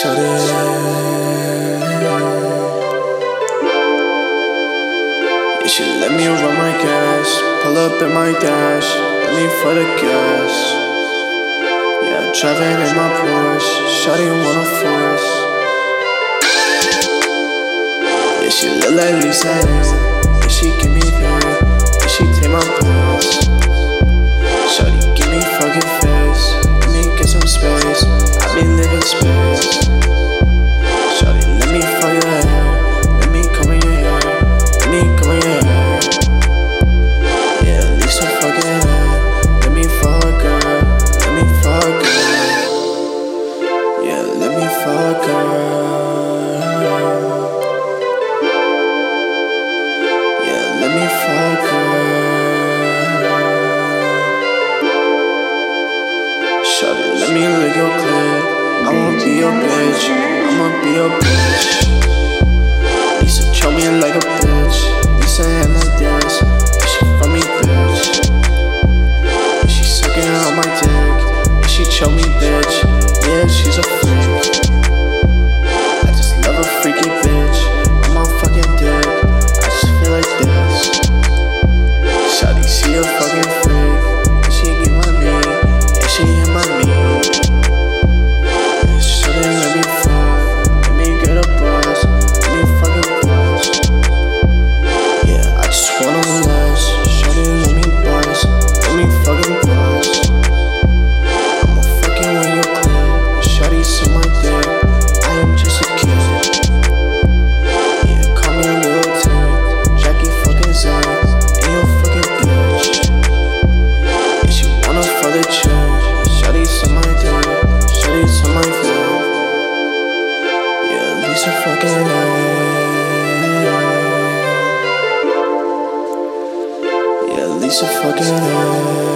Shut it. You should let me run my gas. Pull up in my dash. Let for the gas. Yeah, driving in my Porsche. Shawty wanna force. Yeah, she look like Lisa. Yeah, she give me that. Yeah, she take my breath. Shut it, let me lick your clit. I won't be your bitch. I'ma be your bitch. Yeah, a fucking liar. Yeah, Lisa fucking liar.